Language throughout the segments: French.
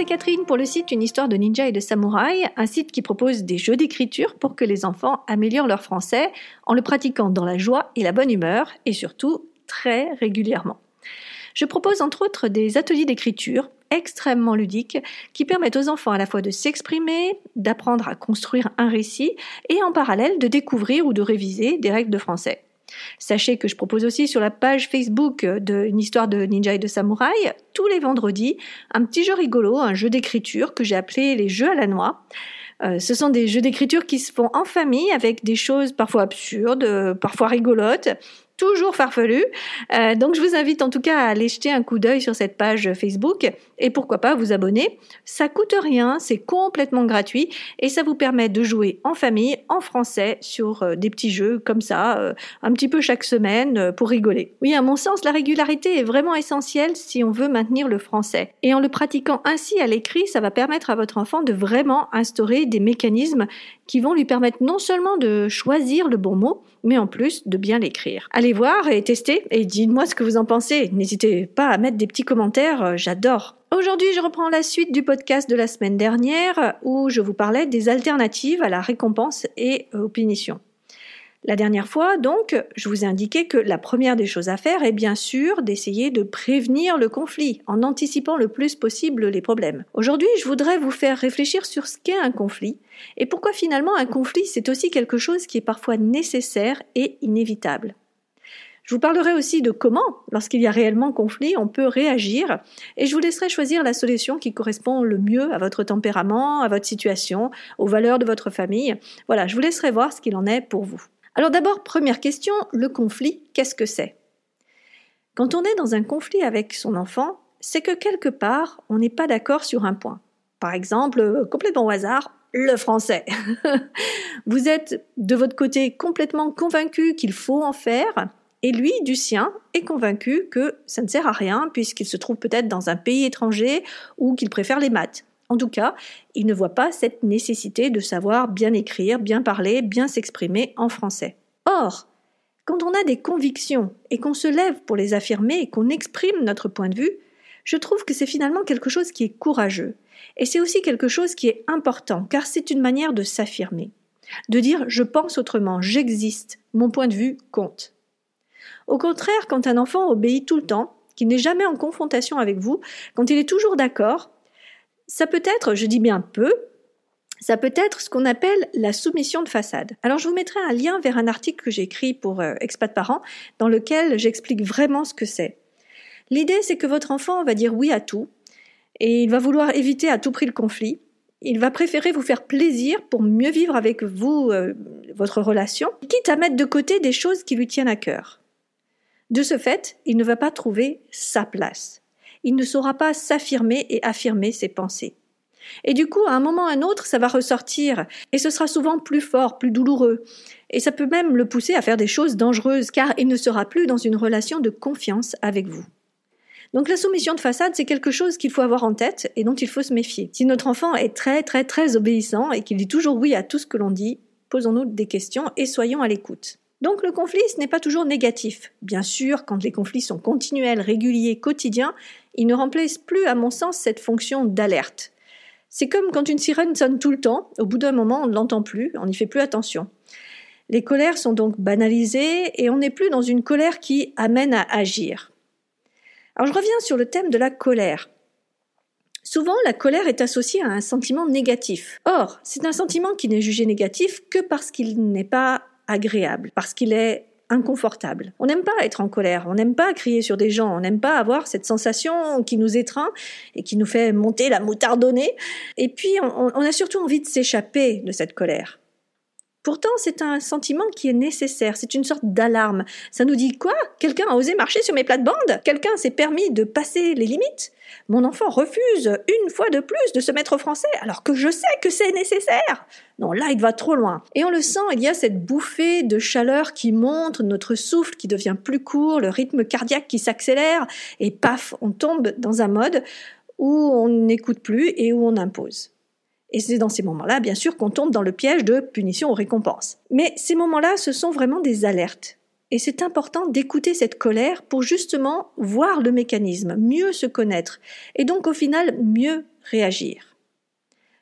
c'est Catherine pour le site Une histoire de ninja et de samouraï, un site qui propose des jeux d'écriture pour que les enfants améliorent leur français en le pratiquant dans la joie et la bonne humeur et surtout très régulièrement. Je propose entre autres des ateliers d'écriture extrêmement ludiques qui permettent aux enfants à la fois de s'exprimer, d'apprendre à construire un récit et en parallèle de découvrir ou de réviser des règles de français. Sachez que je propose aussi sur la page Facebook d'une histoire de ninja et de samouraï, tous les vendredis, un petit jeu rigolo, un jeu d'écriture que j'ai appelé les jeux à la noix. Euh, ce sont des jeux d'écriture qui se font en famille avec des choses parfois absurdes, parfois rigolotes, toujours farfelu. Euh, donc je vous invite en tout cas à aller jeter un coup d'œil sur cette page Facebook et pourquoi pas vous abonner. Ça coûte rien, c'est complètement gratuit et ça vous permet de jouer en famille, en français, sur euh, des petits jeux comme ça, euh, un petit peu chaque semaine pour rigoler. Oui, à mon sens, la régularité est vraiment essentielle si on veut maintenir le français. Et en le pratiquant ainsi à l'écrit, ça va permettre à votre enfant de vraiment instaurer des mécanismes qui vont lui permettre non seulement de choisir le bon mot, mais en plus de bien l'écrire. Allez voir et tester et dites-moi ce que vous en pensez. N'hésitez pas à mettre des petits commentaires, euh, j'adore. Aujourd'hui, je reprends la suite du podcast de la semaine dernière où je vous parlais des alternatives à la récompense et aux punitions. La dernière fois, donc, je vous ai indiqué que la première des choses à faire est bien sûr d'essayer de prévenir le conflit en anticipant le plus possible les problèmes. Aujourd'hui, je voudrais vous faire réfléchir sur ce qu'est un conflit et pourquoi finalement un conflit c'est aussi quelque chose qui est parfois nécessaire et inévitable. Je vous parlerai aussi de comment, lorsqu'il y a réellement conflit, on peut réagir, et je vous laisserai choisir la solution qui correspond le mieux à votre tempérament, à votre situation, aux valeurs de votre famille. Voilà, je vous laisserai voir ce qu'il en est pour vous. Alors d'abord, première question, le conflit, qu'est-ce que c'est? Quand on est dans un conflit avec son enfant, c'est que quelque part, on n'est pas d'accord sur un point. Par exemple, euh, complètement au hasard, le français. vous êtes de votre côté complètement convaincu qu'il faut en faire, et lui, du sien, est convaincu que ça ne sert à rien puisqu'il se trouve peut-être dans un pays étranger ou qu'il préfère les maths. En tout cas, il ne voit pas cette nécessité de savoir bien écrire, bien parler, bien s'exprimer en français. Or, quand on a des convictions et qu'on se lève pour les affirmer et qu'on exprime notre point de vue, je trouve que c'est finalement quelque chose qui est courageux. Et c'est aussi quelque chose qui est important, car c'est une manière de s'affirmer. De dire je pense autrement, j'existe, mon point de vue compte. Au contraire, quand un enfant obéit tout le temps, qu'il n'est jamais en confrontation avec vous, quand il est toujours d'accord, ça peut être, je dis bien peu, ça peut être ce qu'on appelle la soumission de façade. Alors je vous mettrai un lien vers un article que j'ai écrit pour euh, Expat Parents dans lequel j'explique vraiment ce que c'est. L'idée c'est que votre enfant va dire oui à tout et il va vouloir éviter à tout prix le conflit. Il va préférer vous faire plaisir pour mieux vivre avec vous euh, votre relation, quitte à mettre de côté des choses qui lui tiennent à cœur. De ce fait, il ne va pas trouver sa place il ne saura pas s'affirmer et affirmer ses pensées. Et du coup, à un moment ou à un autre, ça va ressortir, et ce sera souvent plus fort, plus douloureux, et ça peut même le pousser à faire des choses dangereuses, car il ne sera plus dans une relation de confiance avec vous. Donc la soumission de façade, c'est quelque chose qu'il faut avoir en tête et dont il faut se méfier. Si notre enfant est très très très obéissant et qu'il dit toujours oui à tout ce que l'on dit, posons-nous des questions et soyons à l'écoute. Donc le conflit, ce n'est pas toujours négatif. Bien sûr, quand les conflits sont continuels, réguliers, quotidiens, ils ne remplissent plus, à mon sens, cette fonction d'alerte. C'est comme quand une sirène sonne tout le temps, au bout d'un moment, on ne l'entend plus, on n'y fait plus attention. Les colères sont donc banalisées et on n'est plus dans une colère qui amène à agir. Alors je reviens sur le thème de la colère. Souvent, la colère est associée à un sentiment négatif. Or, c'est un sentiment qui n'est jugé négatif que parce qu'il n'est pas agréable, parce qu'il est inconfortable. On n'aime pas être en colère, on n'aime pas crier sur des gens, on n'aime pas avoir cette sensation qui nous étreint et qui nous fait monter la moutardonnée. Et puis, on, on a surtout envie de s'échapper de cette colère. Pourtant, c'est un sentiment qui est nécessaire, c'est une sorte d'alarme. Ça nous dit quoi? Quelqu'un a osé marcher sur mes plates-bandes? Quelqu'un s'est permis de passer les limites? Mon enfant refuse une fois de plus de se mettre au français alors que je sais que c'est nécessaire Non, là, il va trop loin. Et on le sent, il y a cette bouffée de chaleur qui monte, notre souffle qui devient plus court, le rythme cardiaque qui s'accélère, et paf, on tombe dans un mode où on n'écoute plus et où on impose. Et c'est dans ces moments-là, bien sûr, qu'on tombe dans le piège de punition ou récompense. Mais ces moments-là, ce sont vraiment des alertes. Et c'est important d'écouter cette colère pour justement voir le mécanisme, mieux se connaître, et donc au final mieux réagir.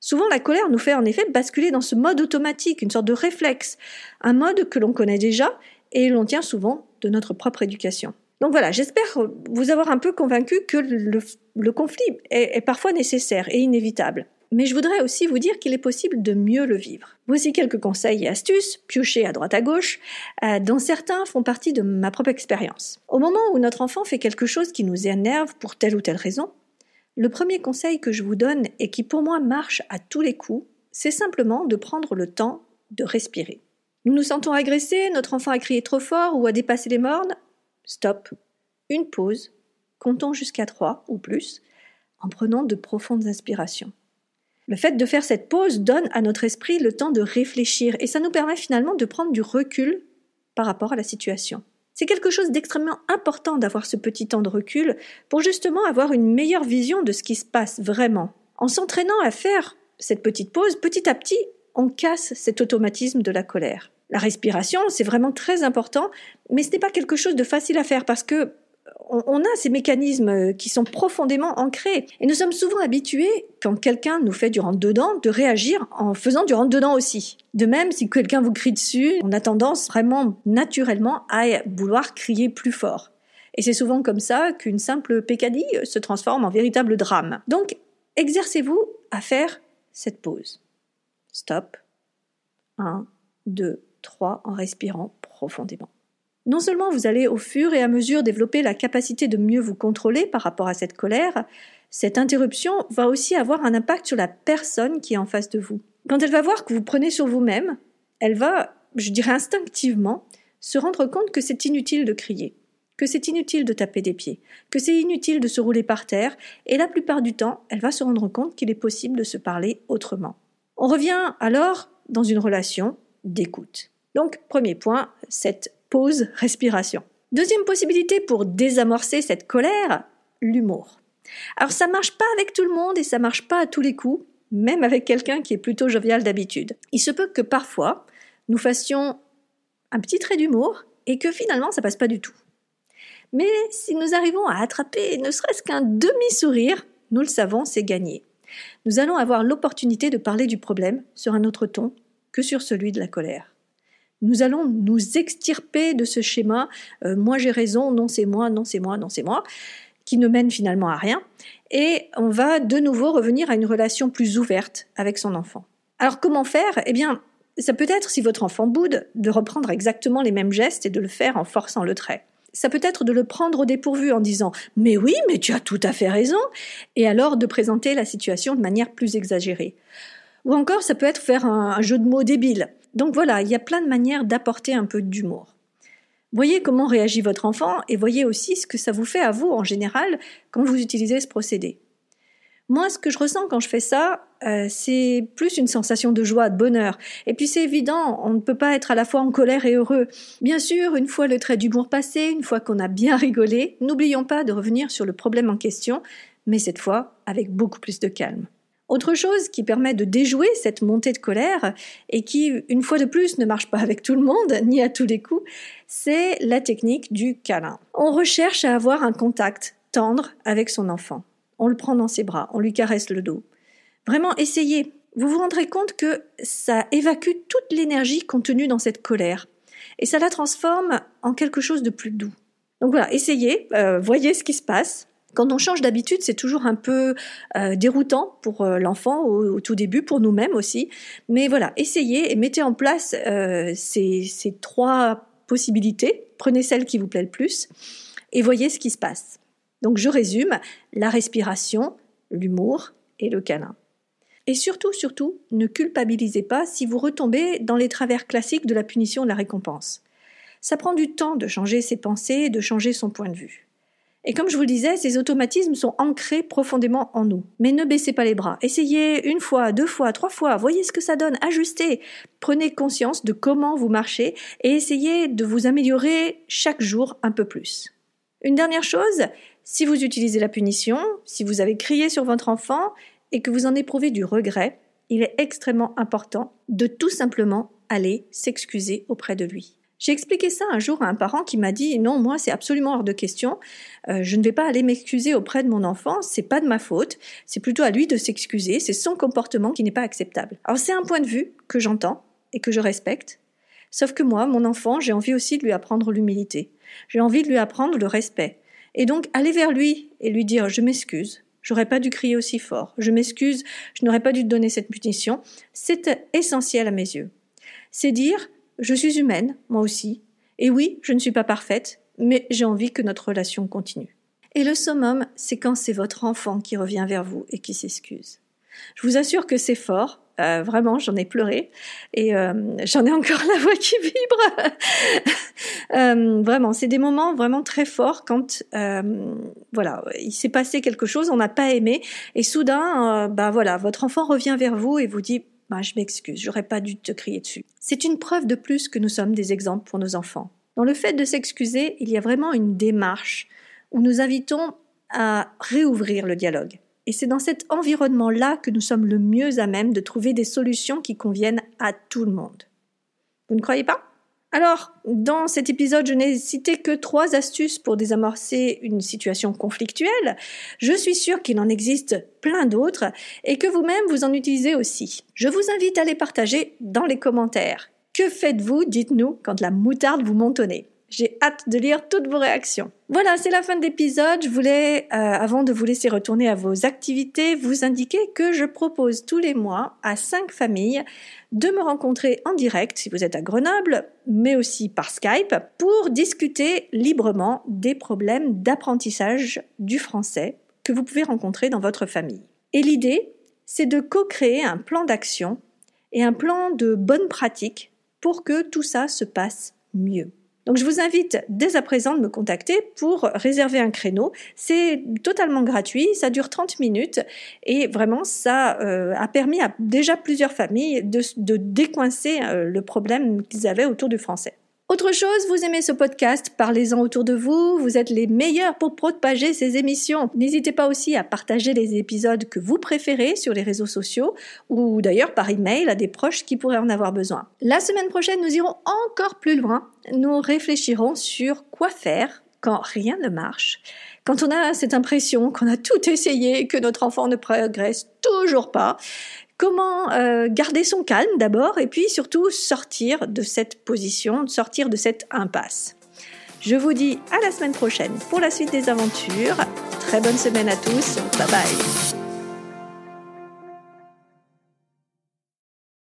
Souvent, la colère nous fait en effet basculer dans ce mode automatique, une sorte de réflexe, un mode que l'on connaît déjà et l'on tient souvent de notre propre éducation. Donc voilà, j'espère vous avoir un peu convaincu que le, conflit est, parfois nécessaire et inévitable. Mais je voudrais aussi vous dire qu'il est possible de mieux le vivre. Voici quelques conseils et astuces, piochés à droite à gauche, euh, dont certains font partie de ma propre expérience. Au moment où notre enfant fait quelque chose qui nous énerve pour telle ou telle raison, le premier conseil que je vous donne et qui pour moi marche à tous les coups, c'est simplement de prendre le temps de respirer. Nous nous sentons agressés, notre enfant a crié trop fort ou a dépassé les mornes, stop, une pause, comptons jusqu'à trois ou plus, en prenant de profondes inspirations. Le fait de faire cette pause donne à notre esprit le temps de réfléchir et ça nous permet finalement de prendre du recul par rapport à la situation. C'est quelque chose d'extrêmement important d'avoir ce petit temps de recul pour justement avoir une meilleure vision de ce qui se passe vraiment. En s'entraînant à faire cette petite pause, petit à petit, on casse cet automatisme de la colère. La respiration, c'est vraiment très important, mais ce n'est pas quelque chose de facile à faire parce que on, a ces mécanismes qui sont profondément ancrés. Et nous sommes souvent habitués, quand quelqu'un nous fait du rentre-dedans, de réagir en faisant du rentre-dedans aussi. De même, si quelqu'un vous crie dessus, on a tendance vraiment naturellement à vouloir crier plus fort. Et c'est souvent comme ça qu'une simple pécadille se transforme en véritable drame. Donc, exercez-vous à faire cette pause. Stop. 1, 2, 3 en respirant profondément. Non seulement vous allez au fur et à mesure développer la capacité de mieux vous contrôler par rapport à cette colère, cette interruption va aussi avoir un impact sur la personne qui est en face de vous. Quand elle va voir que vous prenez sur vous-même, elle va, je dirais instinctivement, se rendre compte que c'est inutile de crier, que c'est inutile de taper des pieds, que c'est inutile de se rouler par terre, et la plupart du temps, elle va se rendre compte qu'il est possible de se parler autrement. On revient alors dans une relation d'écoute. Donc, premier point, cette pause respiration. Deuxième possibilité pour désamorcer cette colère, l'humour. Alors ça marche pas avec tout le monde et ça marche pas à tous les coups, même avec quelqu'un qui est plutôt jovial d'habitude. Il se peut que parfois nous fassions un petit trait d'humour et que finalement ça passe pas du tout. Mais si nous arrivons à attraper ne serait-ce qu'un demi-sourire, nous le savons, c'est gagné. Nous allons avoir l'opportunité de parler du problème sur un autre ton que sur celui de la colère. Nous allons nous extirper de ce schéma euh, moi j'ai raison, non c'est moi, non c'est moi, non c'est moi, qui ne mène finalement à rien, et on va de nouveau revenir à une relation plus ouverte avec son enfant. Alors comment faire? Eh bien, ça peut être, si votre enfant boude, de reprendre exactement les mêmes gestes et de le faire en forçant le trait. Ça peut être de le prendre au dépourvu en disant Mais oui, mais tu as tout à fait raison, et alors de présenter la situation de manière plus exagérée. Ou encore, ça peut être faire un jeu de mots débile. Donc voilà, il y a plein de manières d'apporter un peu d'humour. Voyez comment réagit votre enfant et voyez aussi ce que ça vous fait à vous en général quand vous utilisez ce procédé. Moi, ce que je ressens quand je fais ça, euh, c'est plus une sensation de joie, de bonheur. Et puis c'est évident, on ne peut pas être à la fois en colère et heureux. Bien sûr, une fois le trait d'humour passé, une fois qu'on a bien rigolé, n'oublions pas de revenir sur le problème en question, mais cette fois avec beaucoup plus de calme. Autre chose qui permet de déjouer cette montée de colère et qui, une fois de plus, ne marche pas avec tout le monde, ni à tous les coups, c'est la technique du câlin. On recherche à avoir un contact tendre avec son enfant. On le prend dans ses bras, on lui caresse le dos. Vraiment, essayez. Vous vous rendrez compte que ça évacue toute l'énergie contenue dans cette colère et ça la transforme en quelque chose de plus doux. Donc voilà, essayez, euh, voyez ce qui se passe. Quand on change d'habitude, c'est toujours un peu euh, déroutant pour euh, l'enfant au, tout début, pour nous-mêmes aussi. Mais voilà, essayez et mettez en place euh, ces, trois possibilités. Prenez celle qui vous plaît le plus et voyez ce qui se passe. Donc je résume, la respiration, l'humour et le câlin. Et surtout, surtout, ne culpabilisez pas si vous retombez dans les travers classiques de la punition de la récompense. Ça prend du temps de changer ses pensées et de changer son point de vue. Et comme je vous le disais, ces automatismes sont ancrés profondément en nous. Mais ne baissez pas les bras. Essayez une fois, deux fois, trois fois, voyez ce que ça donne, ajustez. Prenez conscience de comment vous marchez et essayez de vous améliorer chaque jour un peu plus. Une dernière chose, si vous utilisez la punition, si vous avez crié sur votre enfant et que vous en éprouvez du regret, il est extrêmement important de tout simplement aller s'excuser auprès de lui. J'ai expliqué ça un jour à un parent qui m'a dit non, moi c'est absolument hors de question. Euh, je ne vais pas aller m'excuser auprès de mon enfant. C'est pas de ma faute. C'est plutôt à lui de s'excuser. C'est son comportement qui n'est pas acceptable. Alors c'est un point de vue que j'entends et que je respecte. Sauf que moi, mon enfant, j'ai envie aussi de lui apprendre l'humilité. J'ai envie de lui apprendre le respect. Et donc aller vers lui et lui dire je m'excuse. J'aurais pas dû crier aussi fort. Je m'excuse. Je n'aurais pas dû te donner cette punition. C'est essentiel à mes yeux. C'est dire je suis humaine, moi aussi. Et oui, je ne suis pas parfaite, mais j'ai envie que notre relation continue. Et le summum, c'est quand c'est votre enfant qui revient vers vous et qui s'excuse. Je vous assure que c'est fort. Euh, vraiment, j'en ai pleuré et euh, j'en ai encore la voix qui vibre. euh, vraiment, c'est des moments vraiment très forts quand euh, voilà, il s'est passé quelque chose, on n'a pas aimé et soudain, bah voilà, votre enfant revient vers vous et vous dit bah, je m'excuse, j'aurais pas dû te crier dessus. C'est une preuve de plus que nous sommes des exemples pour nos enfants. Dans le fait de s'excuser, il y a vraiment une démarche où nous invitons à réouvrir le dialogue. Et c'est dans cet environnement-là que nous sommes le mieux à même de trouver des solutions qui conviennent à tout le monde. Vous ne croyez pas? Alors, dans cet épisode, je n'ai cité que trois astuces pour désamorcer une situation conflictuelle. Je suis sûre qu'il en existe plein d'autres et que vous-même vous en utilisez aussi. Je vous invite à les partager dans les commentaires. Que faites-vous, dites-nous, quand la moutarde vous monte au nez j'ai hâte de lire toutes vos réactions. Voilà, c'est la fin de l'épisode. Je voulais, euh, avant de vous laisser retourner à vos activités, vous indiquer que je propose tous les mois à cinq familles de me rencontrer en direct, si vous êtes à Grenoble, mais aussi par Skype, pour discuter librement des problèmes d'apprentissage du français que vous pouvez rencontrer dans votre famille. Et l'idée, c'est de co-créer un plan d'action et un plan de bonne pratique pour que tout ça se passe mieux. Donc je vous invite dès à présent de me contacter pour réserver un créneau. C'est totalement gratuit, ça dure 30 minutes et vraiment ça euh, a permis à déjà plusieurs familles de, décoincer euh, le problème qu'ils avaient autour du français. Autre chose, vous aimez ce podcast, parlez-en autour de vous, vous êtes les meilleurs pour propager ces émissions. N'hésitez pas aussi à partager les épisodes que vous préférez sur les réseaux sociaux ou d'ailleurs par email à des proches qui pourraient en avoir besoin. La semaine prochaine, nous irons encore plus loin. Nous réfléchirons sur quoi faire quand rien ne marche, quand on a cette impression qu'on a tout essayé, que notre enfant ne progresse toujours pas, Comment euh, garder son calme d'abord et puis surtout sortir de cette position, sortir de cette impasse. Je vous dis à la semaine prochaine pour la suite des aventures. Très bonne semaine à tous. Bye bye.